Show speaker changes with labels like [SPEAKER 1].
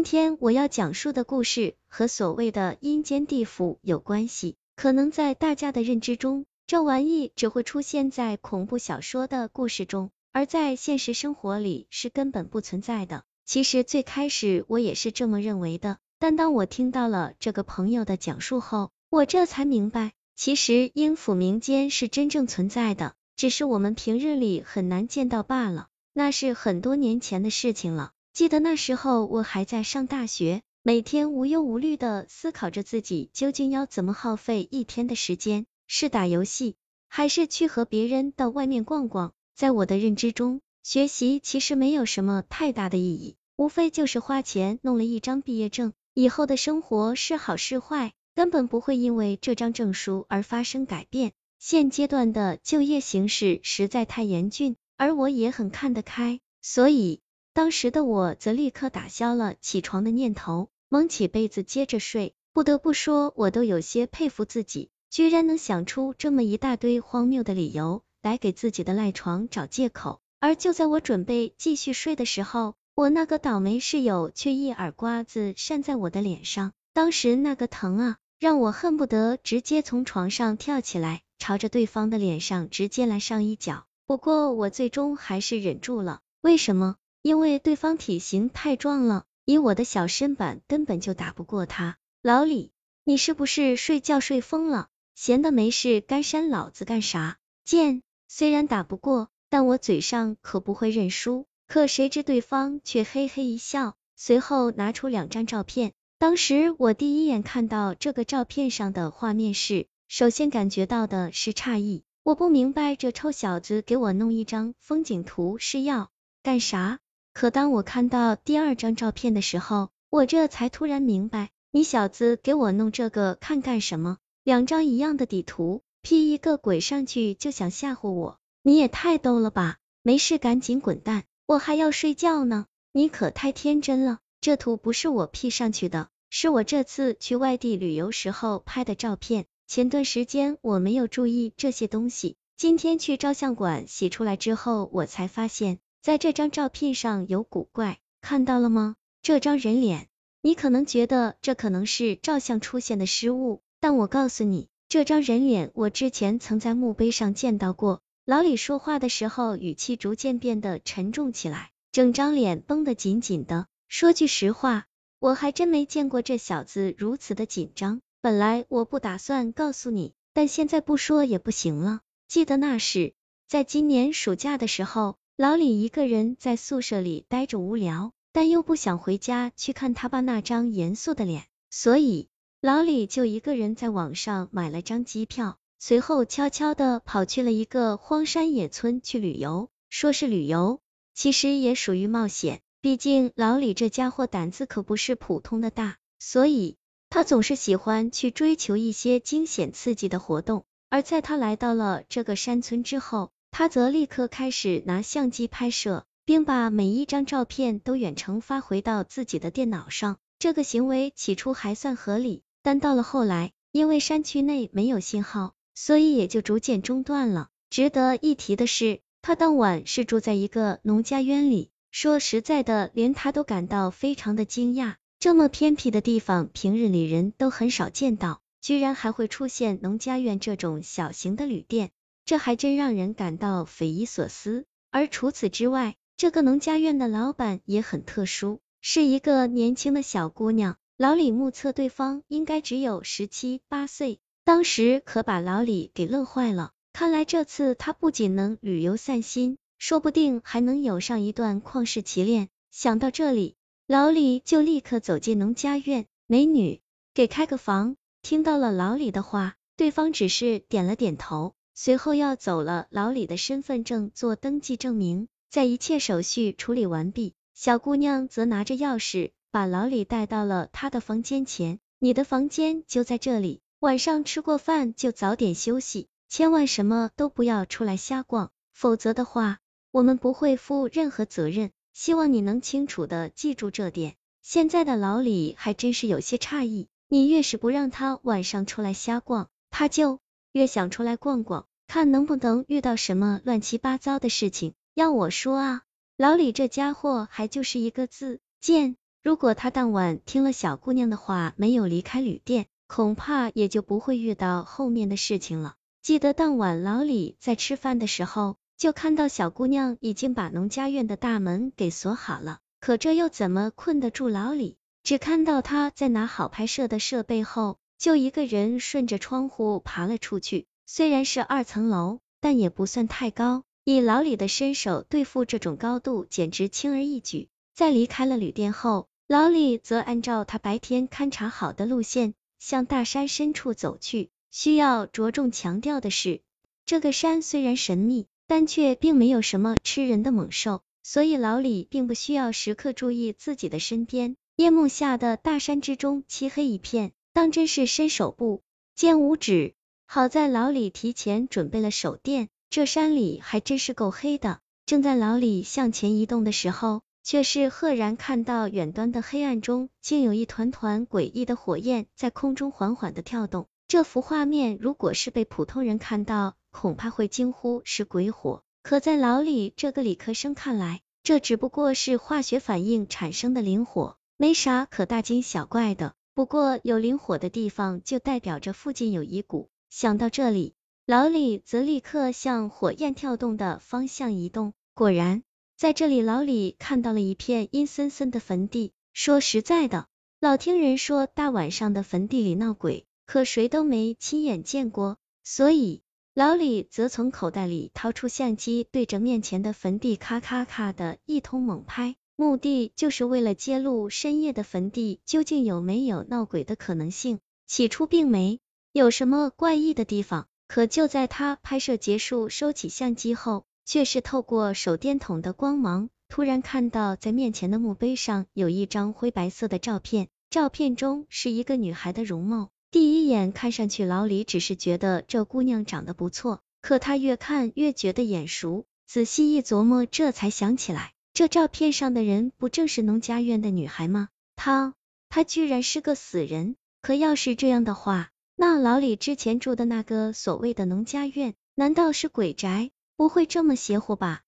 [SPEAKER 1] 今天我要讲述的故事和所谓的阴间地府有关系。可能在大家的认知中，这玩意只会出现在恐怖小说的故事中，而在现实生活里是根本不存在的。其实最开始我也是这么认为的，但当我听到了这个朋友的讲述后，我这才明白，其实阴府民间是真正存在的，只是我们平日里很难见到罢了。那是很多年前的事情了。记得那时候我还在上大学，每天无忧无虑的思考着自己究竟要怎么耗费一天的时间，是打游戏，还是去和别人到外面逛逛？在我的认知中，学习其实没有什么太大的意义，无非就是花钱弄了一张毕业证，以后的生活是好是坏，根本不会因为这张证书而发生改变。现阶段的就业形势实在太严峻，而我也很看得开，所以。当时的我则立刻打消了起床的念头，蒙起被子接着睡。不得不说，我都有些佩服自己，居然能想出这么一大堆荒谬的理由来给自己的赖床找借口。而就在我准备继续睡的时候，我那个倒霉室友却一耳刮子扇在我的脸上，当时那个疼啊，让我恨不得直接从床上跳起来，朝着对方的脸上直接来上一脚。不过我最终还是忍住了，为什么？因为对方体型太壮了，以我的小身板根本就打不过他。老李，你是不是睡觉睡疯了？闲的没事干扇老子干啥？贱！虽然打不过，但我嘴上可不会认输。可谁知对方却嘿嘿一笑，随后拿出两张照片。当时我第一眼看到这个照片上的画面是，首先感觉到的是诧异。我不明白这臭小子给我弄一张风景图是要干啥？可当我看到第二张照片的时候，我这才突然明白，你小子给我弄这个看干什么？两张一样的底图，P 一个鬼上去就想吓唬我？你也太逗了吧！没事赶紧滚蛋，我还要睡觉呢。你可太天真了，这图不是我 P 上去的，是我这次去外地旅游时候拍的照片。前段时间我没有注意这些东西，今天去照相馆洗出来之后，我才发现。在这张照片上有古怪，看到了吗？这张人脸，你可能觉得这可能是照相出现的失误，但我告诉你，这张人脸我之前曾在墓碑上见到过。老李说话的时候语气逐渐变得沉重起来，整张脸绷得紧紧的。说句实话，我还真没见过这小子如此的紧张。本来我不打算告诉你，但现在不说也不行了。记得那是在今年暑假的时候。老李一个人在宿舍里待着无聊，但又不想回家去看他爸那张严肃的脸，所以老李就一个人在网上买了张机票，随后悄悄的跑去了一个荒山野村去旅游。说是旅游，其实也属于冒险，毕竟老李这家伙胆子可不是普通的大，所以他总是喜欢去追求一些惊险刺激的活动。而在他来到了这个山村之后，他则立刻开始拿相机拍摄，并把每一张照片都远程发回到自己的电脑上。这个行为起初还算合理，但到了后来，因为山区内没有信号，所以也就逐渐中断了。值得一提的是，他当晚是住在一个农家院里。说实在的，连他都感到非常的惊讶。这么偏僻的地方，平日里人都很少见到，居然还会出现农家院这种小型的旅店。这还真让人感到匪夷所思。而除此之外，这个农家院的老板也很特殊，是一个年轻的小姑娘。老李目测对方应该只有十七八岁，当时可把老李给乐坏了。看来这次他不仅能旅游散心，说不定还能有上一段旷世奇恋。想到这里，老李就立刻走进农家院。美女，给开个房。听到了老李的话，对方只是点了点头。随后要走了，老李的身份证做登记证明，在一切手续处理完毕，小姑娘则拿着钥匙把老李带到了她的房间前。你的房间就在这里，晚上吃过饭就早点休息，千万什么都不要出来瞎逛，否则的话，我们不会负任何责任。希望你能清楚的记住这点。现在的老李还真是有些诧异，你越是不让他晚上出来瞎逛，他就越想出来逛逛。看能不能遇到什么乱七八糟的事情，要我说啊，老李这家伙还就是一个字贱。如果他当晚听了小姑娘的话，没有离开旅店，恐怕也就不会遇到后面的事情了。记得当晚老李在吃饭的时候，就看到小姑娘已经把农家院的大门给锁好了，可这又怎么困得住老李？只看到他在拿好拍摄的设备后，就一个人顺着窗户爬了出去。虽然是二层楼，但也不算太高。以老李的身手对付这种高度，简直轻而易举。在离开了旅店后，老李则按照他白天勘察好的路线，向大山深处走去。需要着重强调的是，这个山虽然神秘，但却并没有什么吃人的猛兽，所以老李并不需要时刻注意自己的身边。夜幕下的大山之中，漆黑一片，当真是伸手不见五指。好在老李提前准备了手电。这山里还真是够黑的。正在老李向前移动的时候，却是赫然看到远端的黑暗中，竟有一团团诡异的火焰在空中缓缓的跳动。这幅画面如果是被普通人看到，恐怕会惊呼是鬼火。可在老李这个理科生看来，这只不过是化学反应产生的灵火，没啥可大惊小怪的。不过有灵火的地方，就代表着附近有遗骨。想到这里。老李则立刻向火焰跳动的方向移动，果然，在这里老李看到了一片阴森森的坟地。说实在的，老听人说大晚上的坟地里闹鬼，可谁都没亲眼见过，所以老李则从口袋里掏出相机，对着面前的坟地咔咔咔的一通猛拍，目的就是为了揭露深夜的坟地究竟有没有闹鬼的可能性。起初并没有什么怪异的地方。可就在他拍摄结束，收起相机后，却是透过手电筒的光芒，突然看到在面前的墓碑上有一张灰白色的照片，照片中是一个女孩的容貌。第一眼看上去，老李只是觉得这姑娘长得不错，可他越看越觉得眼熟，仔细一琢磨，这才想起来，这照片上的人不正是农家院的女孩吗？她，她居然是个死人！可要是这样的话，那老李之前住的那个所谓的农家院，难道是鬼宅？不会这么邪乎吧？